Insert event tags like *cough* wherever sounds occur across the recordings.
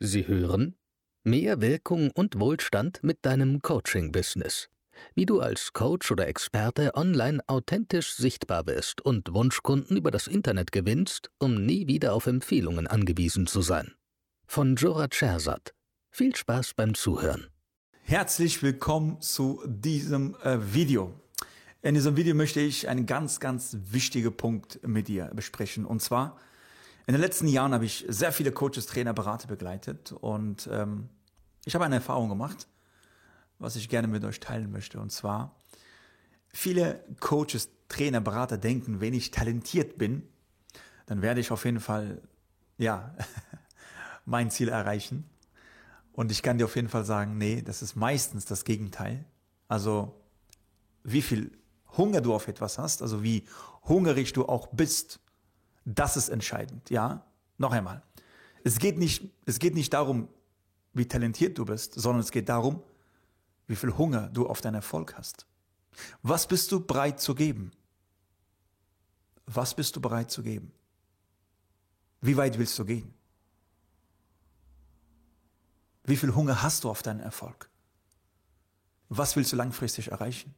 Sie hören Mehr Wirkung und Wohlstand mit deinem Coaching-Business. Wie du als Coach oder Experte online authentisch sichtbar wirst und Wunschkunden über das Internet gewinnst, um nie wieder auf Empfehlungen angewiesen zu sein. Von Jora Schersat. Viel Spaß beim Zuhören. Herzlich willkommen zu diesem äh, Video. In diesem Video möchte ich einen ganz, ganz wichtigen Punkt mit dir besprechen. Und zwar, in den letzten Jahren habe ich sehr viele Coaches, Trainer, Berater begleitet und ähm, ich habe eine Erfahrung gemacht, was ich gerne mit euch teilen möchte. Und zwar, viele Coaches, Trainer, Berater denken, wenn ich talentiert bin, dann werde ich auf jeden Fall, ja, *laughs* mein Ziel erreichen. Und ich kann dir auf jeden Fall sagen, nee, das ist meistens das Gegenteil. Also, wie viel Hunger du auf etwas hast, also wie hungrig du auch bist, das ist entscheidend, ja? Noch einmal. Es geht nicht, es geht nicht darum, wie talentiert du bist, sondern es geht darum, wie viel Hunger du auf deinen Erfolg hast. Was bist du bereit zu geben? Was bist du bereit zu geben? Wie weit willst du gehen? Wie viel Hunger hast du auf deinen Erfolg? Was willst du langfristig erreichen?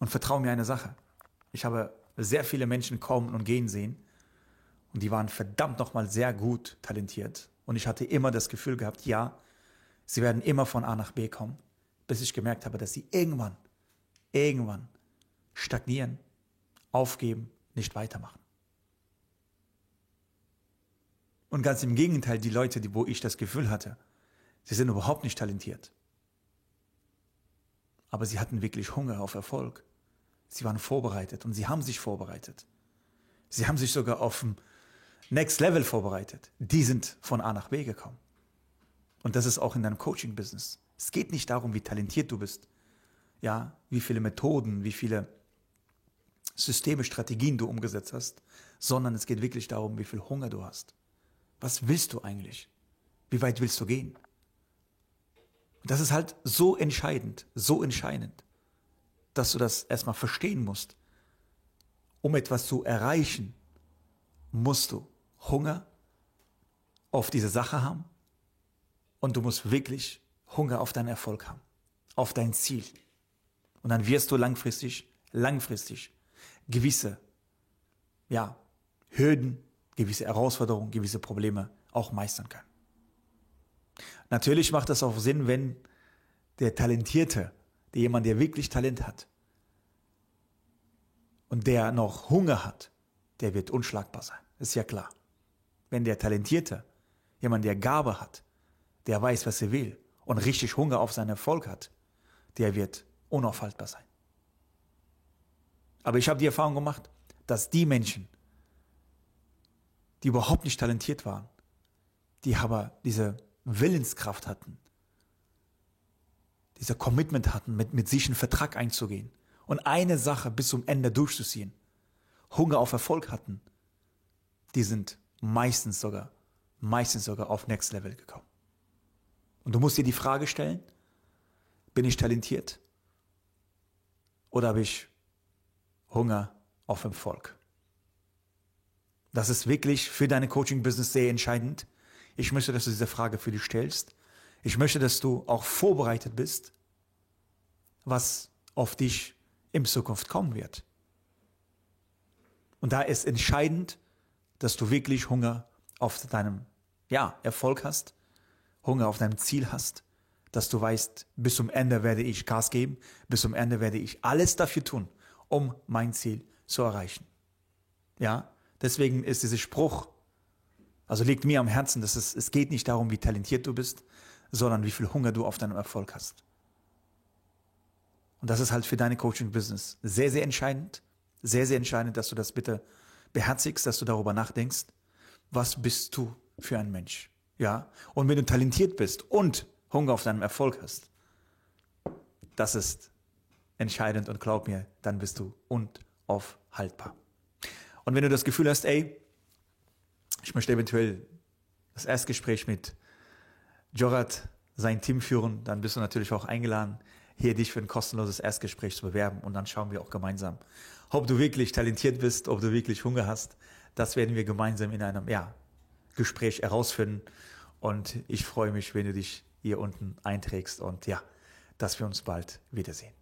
Und vertraue mir eine Sache. Ich habe sehr viele Menschen kommen und gehen sehen. Und die waren verdammt nochmal sehr gut talentiert. Und ich hatte immer das Gefühl gehabt, ja, sie werden immer von A nach B kommen, bis ich gemerkt habe, dass sie irgendwann, irgendwann stagnieren, aufgeben, nicht weitermachen. Und ganz im Gegenteil, die Leute, die, wo ich das Gefühl hatte, sie sind überhaupt nicht talentiert. Aber sie hatten wirklich Hunger auf Erfolg. Sie waren vorbereitet und sie haben sich vorbereitet. Sie haben sich sogar auf dem Next Level vorbereitet. Die sind von A nach B gekommen. Und das ist auch in deinem Coaching-Business. Es geht nicht darum, wie talentiert du bist. Ja, wie viele Methoden, wie viele Systeme, Strategien du umgesetzt hast, sondern es geht wirklich darum, wie viel Hunger du hast. Was willst du eigentlich? Wie weit willst du gehen? Und das ist halt so entscheidend, so entscheidend dass du das erstmal verstehen musst. Um etwas zu erreichen, musst du Hunger auf diese Sache haben und du musst wirklich Hunger auf deinen Erfolg haben, auf dein Ziel. Und dann wirst du langfristig, langfristig gewisse, ja, Hürden, gewisse Herausforderungen, gewisse Probleme auch meistern können. Natürlich macht das auch Sinn, wenn der Talentierte der jemand, der wirklich Talent hat und der noch Hunger hat, der wird unschlagbar sein. Ist ja klar. Wenn der Talentierte, jemand, der Gabe hat, der weiß, was er will und richtig Hunger auf seinen Erfolg hat, der wird unaufhaltbar sein. Aber ich habe die Erfahrung gemacht, dass die Menschen, die überhaupt nicht talentiert waren, die aber diese Willenskraft hatten, dieser Commitment hatten, mit, mit sich einen Vertrag einzugehen und eine Sache bis zum Ende durchzuziehen, Hunger auf Erfolg hatten, die sind meistens sogar, meistens sogar auf Next Level gekommen. Und du musst dir die Frage stellen, bin ich talentiert oder habe ich Hunger auf Erfolg? Das ist wirklich für deine Coaching-Business sehr entscheidend. Ich möchte, dass du diese Frage für dich stellst ich möchte, dass du auch vorbereitet bist, was auf dich in Zukunft kommen wird. Und da ist entscheidend, dass du wirklich Hunger auf deinem ja, Erfolg hast, Hunger auf deinem Ziel hast, dass du weißt, bis zum Ende werde ich Gas geben, bis zum Ende werde ich alles dafür tun, um mein Ziel zu erreichen. Ja, deswegen ist dieser Spruch, also liegt mir am Herzen, dass es, es geht nicht darum, wie talentiert du bist, sondern wie viel Hunger du auf deinem Erfolg hast. Und das ist halt für deine Coaching-Business sehr, sehr entscheidend. Sehr, sehr entscheidend, dass du das bitte beherzigst, dass du darüber nachdenkst. Was bist du für ein Mensch? Ja. Und wenn du talentiert bist und Hunger auf deinem Erfolg hast, das ist entscheidend und glaub mir, dann bist du unaufhaltbar. Und wenn du das Gefühl hast, ey, ich möchte eventuell das Erstgespräch mit Jorat sein Team führen, dann bist du natürlich auch eingeladen, hier dich für ein kostenloses Erstgespräch zu bewerben und dann schauen wir auch gemeinsam, ob du wirklich talentiert bist, ob du wirklich Hunger hast. Das werden wir gemeinsam in einem, ja, Gespräch herausfinden. Und ich freue mich, wenn du dich hier unten einträgst und ja, dass wir uns bald wiedersehen.